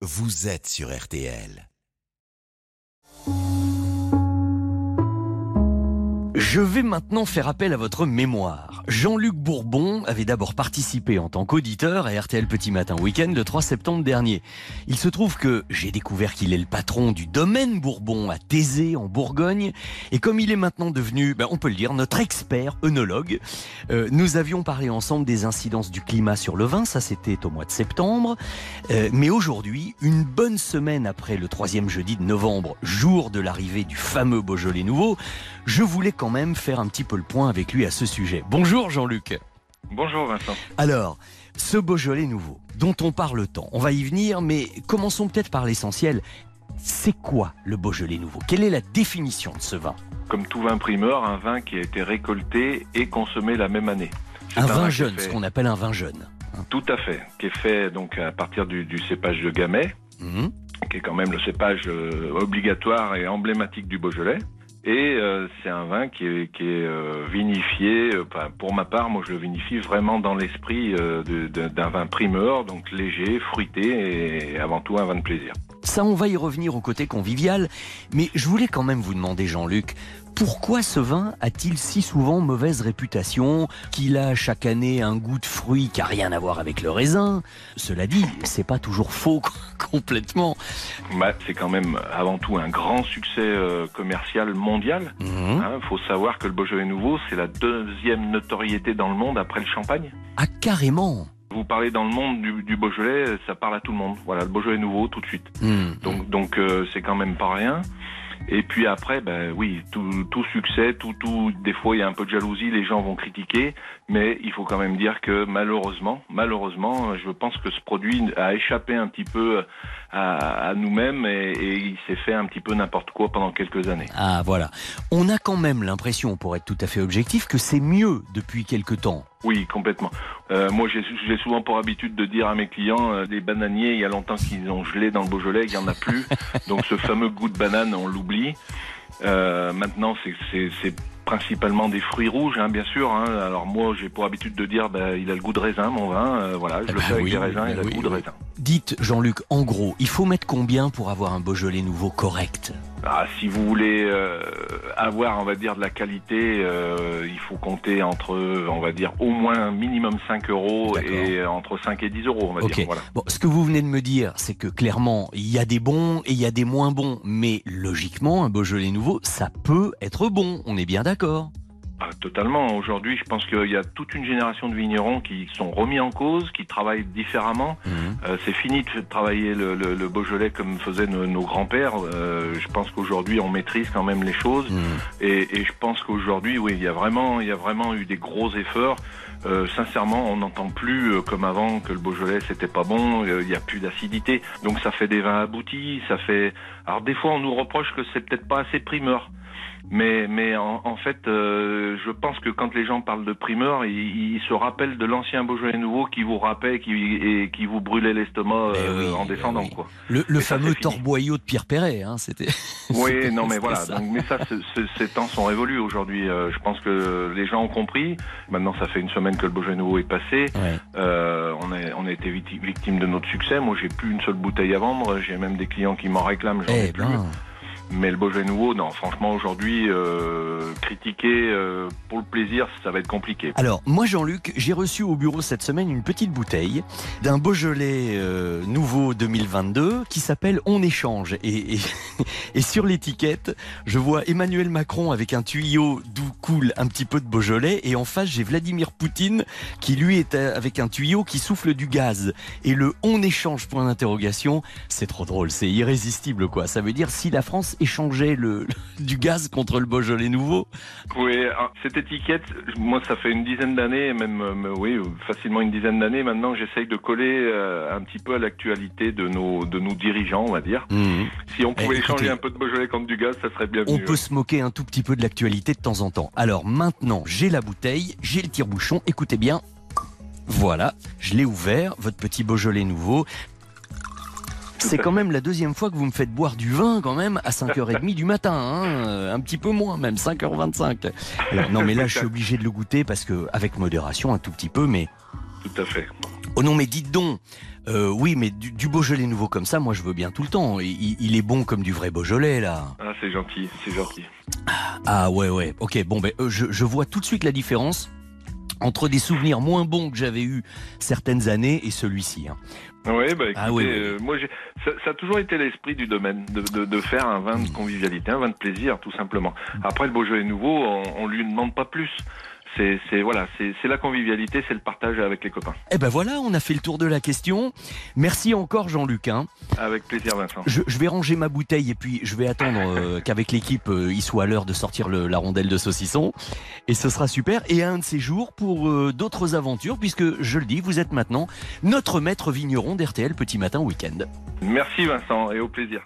vous êtes sur RTL. Je vais maintenant faire appel à votre mémoire. Jean-Luc Bourbon avait d'abord participé en tant qu'auditeur à RTL Petit Matin Week-end le 3 septembre dernier. Il se trouve que j'ai découvert qu'il est le patron du domaine Bourbon à Thésée en Bourgogne. Et comme il est maintenant devenu, ben, on peut le dire, notre expert œnologue, euh, nous avions parlé ensemble des incidences du climat sur le vin. Ça, c'était au mois de septembre. Euh, mais aujourd'hui, une bonne semaine après le troisième jeudi de novembre, jour de l'arrivée du fameux Beaujolais nouveau, je voulais quand même faire un petit peu le point avec lui à ce sujet. Bonjour Jean-Luc. Bonjour Vincent. Alors, ce Beaujolais nouveau, dont on parle tant, on va y venir, mais commençons peut-être par l'essentiel. C'est quoi le Beaujolais nouveau? Quelle est la définition de ce vin? Comme tout vin primeur, un vin qui a été récolté et consommé la même année. Un, vin jeune, ce qu'on appelle un vin jeune. Tout à fait, qui est fait donc à partir du, cépage de Gamay, mmh. qui est quand même le cépage euh, obligatoire et emblématique du Beaujolais. Et euh, c'est un vin qui est, qui est euh, vinifié, euh, pour ma part, moi je le vinifie vraiment dans l'esprit d'un vin primeur, donc léger, fruité et avant tout un vin de plaisir. Ça, on va y revenir au côté convivial, mais je voulais quand même vous demander, Jean-Luc, pourquoi ce vin a-t-il si souvent mauvaise réputation Qu'il a chaque année un goût de fruit qui a rien à voir avec le raisin? Cela dit, c'est pas toujours faux complètement. Bah, c'est quand même avant tout un grand succès euh, commercial mondial. Il mhm. hein, faut savoir que le Beaujolais Nouveau, c'est la deuxième notoriété dans le monde après le champagne. Ah, carrément vous parlez dans le monde du, Beaujolais, ça parle à tout le monde. Voilà, le Beaujolais nouveau tout de suite. Mhm. Donc, donc euh, c'est quand même pas rien. Et puis après, ben oui, tout, succès, tout, tout, des fois il y a un peu de jalousie, les gens vont critiquer, mais il faut quand même dire que malheureusement, malheureusement, je pense que ce produit a échappé un petit peu à, à nous-mêmes et, et, il s'est fait un petit peu n'importe quoi pendant quelques années. Ah voilà, on a quand même l'impression, pour être tout à fait objectif, que c'est mieux depuis quelques temps. Oui, complètement. Euh, moi, j'ai souvent pour habitude de dire à mes clients, euh, des bananiers, il y a longtemps qu'ils ont gelé dans le Beaujolais, il n'y en a plus. Donc ce fameux goût de banane, on l'oublie. Euh, maintenant, c'est principalement des fruits rouges, hein, bien sûr. Hein. Alors moi, j'ai pour habitude de dire, bah, il a le goût de raisin, mon vin. Euh, voilà, je eh le fais ben avec des raisins, il a le goût de raisin. Dites, Jean-Luc, en gros, il faut mettre combien pour avoir un Beaujolais nouveau correct? Ah, si vous voulez euh, avoir, on va dire, de la qualité, euh, il faut compter entre, on va dire, au moins minimum 5 euros et entre 5 et 10 euros, on va dire. Voilà. Bon, ce que vous venez de me dire, c'est que clairement, il y a des bons et il y a des moins bons. Mais logiquement, un Beaujolais nouveau, ça peut être bon. On est bien d'accord ah, totalement. Aujourd'hui, je pense qu'il y a toute une génération de vignerons qui sont remis en cause, qui travaillent différemment. Mhm. Euh, c'est fini de travailler le, le, le, Beaujolais comme faisaient nos, grands-pères. Euh, je pense qu'aujourd'hui, on maîtrise quand même les choses. Mhm. Et, et, je pense qu'aujourd'hui, oui, il y a vraiment, il y a vraiment eu des gros efforts. Euh, sincèrement, on n'entend plus euh, comme avant que le Beaujolais c'était pas bon, euh, il n'y a plus d'acidité, donc ça fait des vins aboutis, ça fait. Alors des fois on nous reproche que c'est peut-être pas assez primeur. Mais, mais en, en fait, euh, je pense que quand les gens parlent de primeur, ils, ils se rappellent de l'ancien Beaujolais nouveau qui vous rappelait qui, et qui vous brûlait l'estomac eh euh, en eh descendant. Quoi. Le, le fameux torboyau de Pierre Perret, hein, c'était. Oui, non, mais voilà. Donc, mais ça, ces temps sont révolus aujourd'hui. Euh, je pense que les gens ont compris. Maintenant, ça fait une semaine que le Beaujolais nouveau est passé. Euh, on, a, on a été victime de notre succès. Moi, j'ai plus une seule bouteille à vendre. J'ai même des clients qui m'en réclament. J'en ai eh plus. Mais le Beaujolais nouveau, non, franchement, aujourd'hui, euh, critiquer euh, pour le plaisir, ça va être compliqué. Alors, moi, Jean-Luc, j'ai reçu au bureau cette semaine une petite bouteille d'un Beaujolais euh, nouveau 2022 qui s'appelle On échange. Et, et sur l'étiquette, je vois Emmanuel Macron avec un tuyau d'où coule un petit peu de Beaujolais. Et en face, j'ai Vladimir Poutine qui, lui, est avec un tuyau qui souffle du gaz. Et le On échange, point d'interrogation, c'est trop drôle, c'est irrésistible, quoi. Ça veut dire si la France échanger le, du gaz contre le Beaujolais nouveau Oui, ah, cette étiquette, moi ça fait une dizaine d'années, même euh, oui, facilement une dizaine d'années maintenant, j'essaye de coller euh, un petit peu à l'actualité de nos, de nos dirigeants, on va dire. Mmh. Si on pouvait eh, échanger un peu de Beaujolais contre du gaz, ça serait bien. On peut se moquer un tout petit peu de l'actualité de temps en temps. Alors maintenant, j'ai la bouteille, j'ai le tire-bouchon, écoutez bien. Voilà, je l'ai ouvert, votre petit Beaujolais nouveau. C'est quand même la deuxième fois que vous me faites boire du vin quand même à 5h30 du matin, hein, euh, un petit peu moins même, 5h25. non mais là je suis obligé de le goûter parce que avec modération un tout petit peu mais... Tout à fait. Oh non mais dites donc, Euh, oui, mais du, du, Beaujolais nouveau comme ça, moi je veux bien tout le temps. Il, il est bon comme du vrai Beaujolais là. Ah, c'est gentil, c'est gentil. Ah ouais, ouais. Ok, bon, ben euh, je, je vois tout de suite la différence entre des souvenirs moins bons que j'avais eu certaines années et celui-ci. Hein. Oui, bah, écoutez, ah oui. Euh, moi, ça, ça, a toujours été l'esprit du domaine, de, de, de, faire un vin de convivialité, un vin de plaisir, tout simplement. Après, le Beaujolais nouveau, on, on lui demande pas plus c'est voilà, c'est la convivialité, c'est le partage avec les copains. Eh ben voilà, on a fait le tour de la question. Merci encore Jean-Luc. Hein. Avec plaisir Vincent. Je, je, vais ranger ma bouteille et puis je vais attendre euh, qu'avec l'équipe euh, il soit à l'heure de sortir le, la rondelle de saucisson et ce sera super. Et un de ces jours pour euh, d'autres aventures puisque je le dis, vous êtes maintenant notre maître vigneron d'RTL Petit Matin Week-end. Merci Vincent et au plaisir.